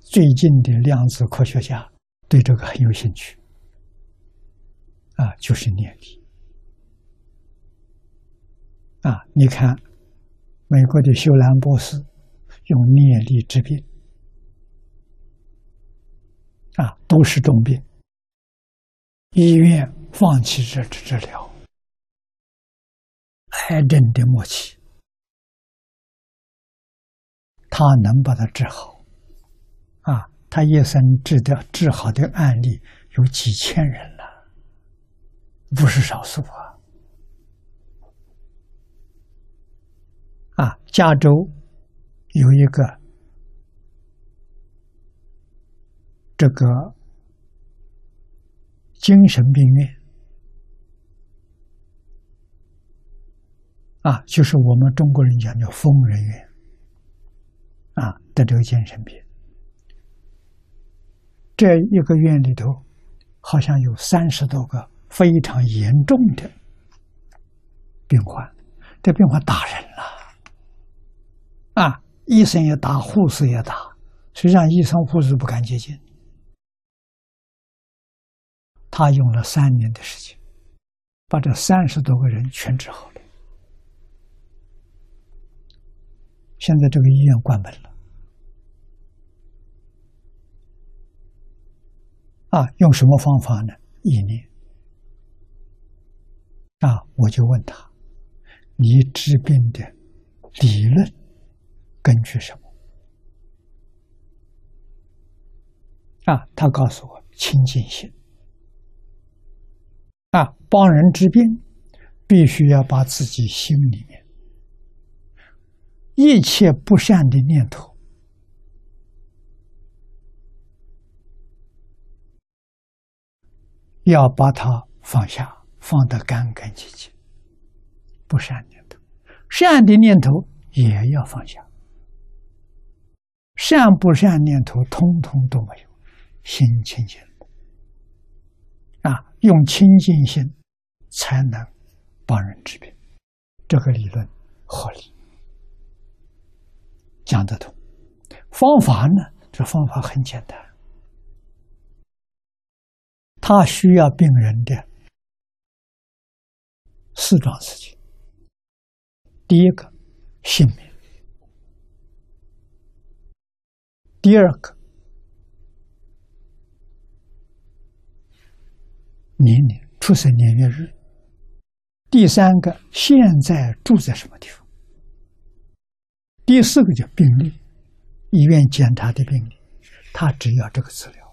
最近的量子科学家对这个很有兴趣，啊，就是念力。啊，你看，美国的休兰博士用念力治病，啊，都是重病，医院放弃这治治疗，癌症的末期，他能把它治好，他一生治的治好的案例有几千人了，不是少数啊。啊，加州有一个这个精神病院。啊，就是我们中国人讲叫疯人院。啊的这个精神病，这一个院里头好像有三十多个非常严重的病患，这病患打人了。啊，医生也打，护士也打，实际上医生护士不敢接近。他用了三年的时间，把这三十多个人全治好了。现在这个医院关门了。啊，用什么方法呢？意念。啊，我就问他，你治病的理论？根据什么？啊，他告诉我清净心。啊，帮人治病，必须要把自己心里面一切不善的念头，要把它放下，放得干干净净。不善念头，善的念头也要放下。善不善念头，通通都没有，心清净啊，用清净心才能帮人治病，这个理论合理，讲得通。方法呢？这方法很简单，他需要病人的四桩事情。第一个，性命。第二个，年龄、出生年月日；第三个，现在住在什么地方；第四个叫病历，医院检查的病历，他只要这个资料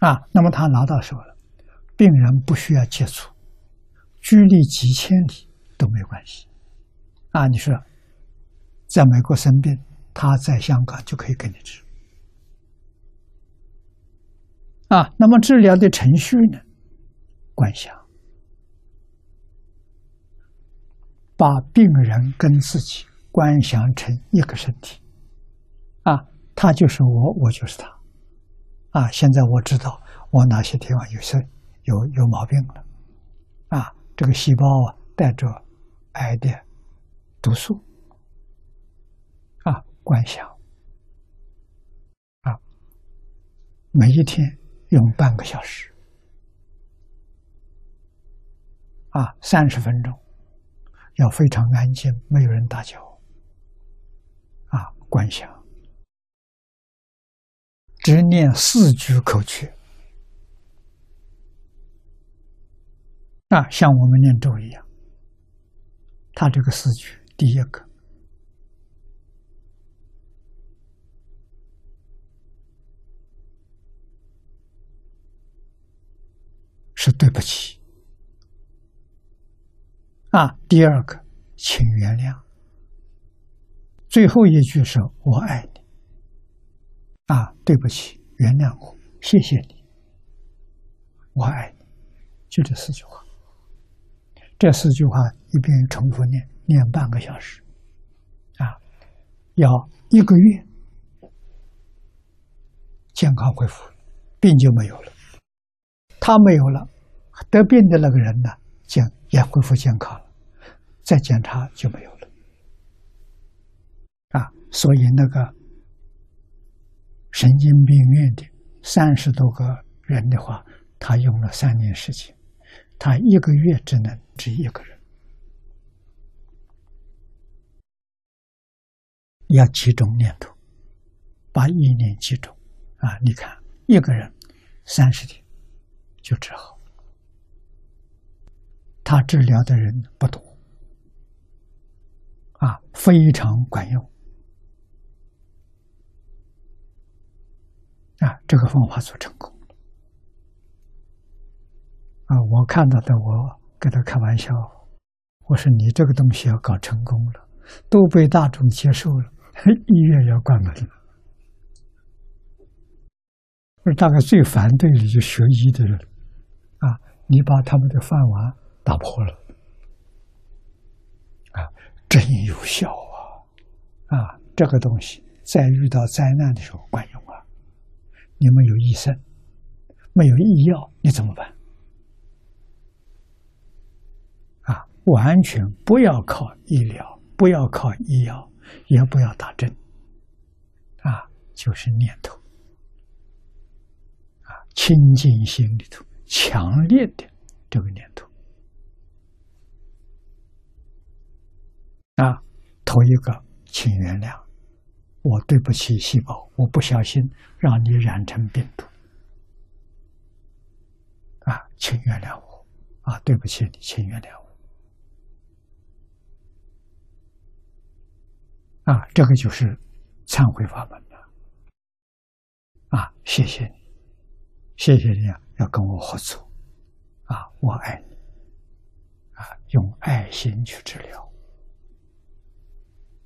啊。那么他拿到手了，病人不需要接触，距离几千里都没关系啊。你说，在美国生病。他在香港就可以给你治啊。那么治疗的程序呢？观想，把病人跟自己观想成一个身体啊，他就是我，我就是他啊。现在我知道我哪些地方有些有有毛病了啊，这个细胞啊带着癌的毒素。啊观想啊，每一天用半个小时啊，三十分钟，要非常安静，没有人打搅啊。观想，只念四句口诀啊，像我们念咒一样。他这个四句，第一个。是对不起啊！第二个，请原谅。最后一句是“我爱你”，啊，对不起，原谅我，谢谢你，我爱你，就这四句话。这四句话一边重复念，念半个小时，啊，要一个月，健康恢复，病就没有了。他没有了，得病的那个人呢，健也恢复健康了，再检查就没有了。啊，所以那个神经病院的三十多个人的话，他用了三年时间，他一个月只能治一个人，要集中念头，把意念集中啊！你看，一个人三十天就治好，他治疗的人不多啊，非常管用。啊，这个方法做成功啊！我看到的，我跟他开玩笑，我说你这个东西要搞成功了，都被大众接受了，医院要关门了。我说大概最反对的就学医的人，啊，你把他们的饭碗打破了，啊，真有效啊！啊，这个东西在遇到灾难的时候管用。你没有医生，没有医药，你怎么办？啊，完全不要靠医疗，不要靠医药，也不要打针，啊，就是念头，啊，清净心里头强烈的这个念头，啊，头一个，请原谅。我对不起细胞，我不小心让你染成病毒，啊，请原谅我，啊，对不起你，请原谅我，啊，这个就是忏悔法门了，啊，谢谢你，谢谢你啊，要跟我合作，啊，我爱你，啊，用爱心去治疗。